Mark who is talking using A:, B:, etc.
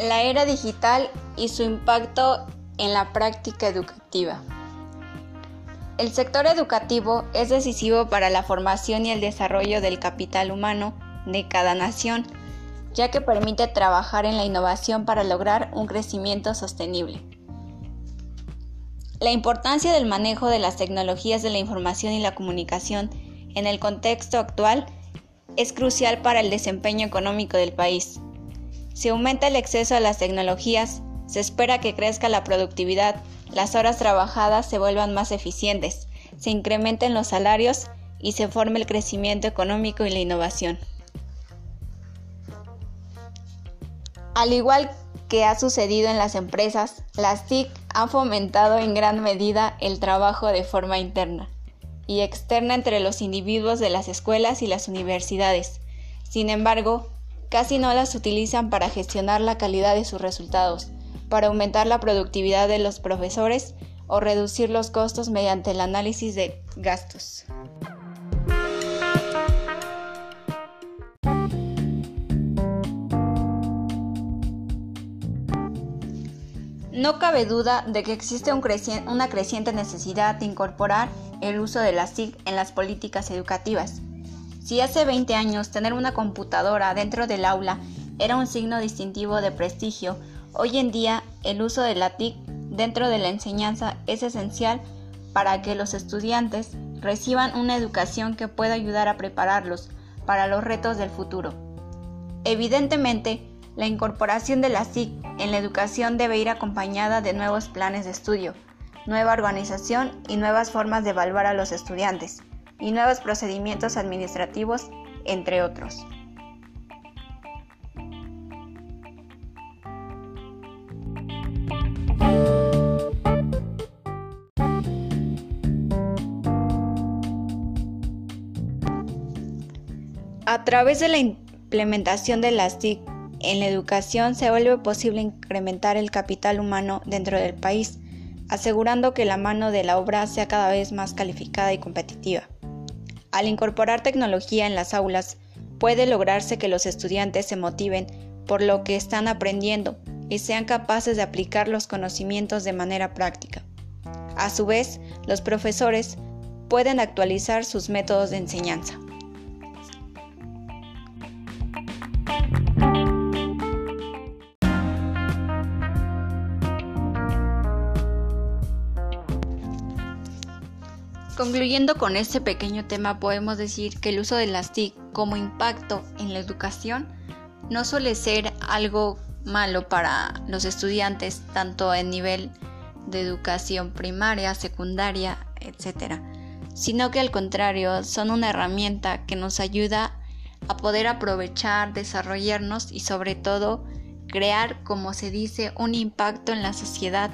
A: La era digital y su impacto en la práctica educativa. El sector educativo es decisivo para la formación y el desarrollo del capital humano de cada nación, ya que permite trabajar en la innovación para lograr un crecimiento sostenible. La importancia del manejo de las tecnologías de la información y la comunicación en el contexto actual es crucial para el desempeño económico del país. Si aumenta el exceso a las tecnologías, se espera que crezca la productividad, las horas trabajadas se vuelvan más eficientes, se incrementen los salarios y se forme el crecimiento económico y la innovación. Al igual que ha sucedido en las empresas, las TIC han fomentado en gran medida el trabajo de forma interna y externa entre los individuos de las escuelas y las universidades. Sin embargo, casi no las utilizan para gestionar la calidad de sus resultados, para aumentar la productividad de los profesores o reducir los costos mediante el análisis de gastos. No cabe duda de que existe una creciente necesidad de incorporar el uso de las TIC en las políticas educativas. Si hace 20 años tener una computadora dentro del aula era un signo distintivo de prestigio, hoy en día el uso de la TIC dentro de la enseñanza es esencial para que los estudiantes reciban una educación que pueda ayudar a prepararlos para los retos del futuro. Evidentemente, la incorporación de la SIC en la educación debe ir acompañada de nuevos planes de estudio, nueva organización y nuevas formas de evaluar a los estudiantes, y nuevos procedimientos administrativos, entre otros. A través de la implementación de las TIC en la educación se vuelve posible incrementar el capital humano dentro del país, asegurando que la mano de la obra sea cada vez más calificada y competitiva. Al incorporar tecnología en las aulas, puede lograrse que los estudiantes se motiven por lo que están aprendiendo y sean capaces de aplicar los conocimientos de manera práctica. A su vez, los profesores pueden actualizar sus métodos de enseñanza. Concluyendo con este pequeño tema, podemos decir que el uso de las TIC como impacto en la educación no suele ser algo malo para los estudiantes, tanto en nivel de educación primaria, secundaria, etc., sino que al contrario son una herramienta que nos ayuda a poder aprovechar, desarrollarnos y sobre todo crear, como se dice, un impacto en la sociedad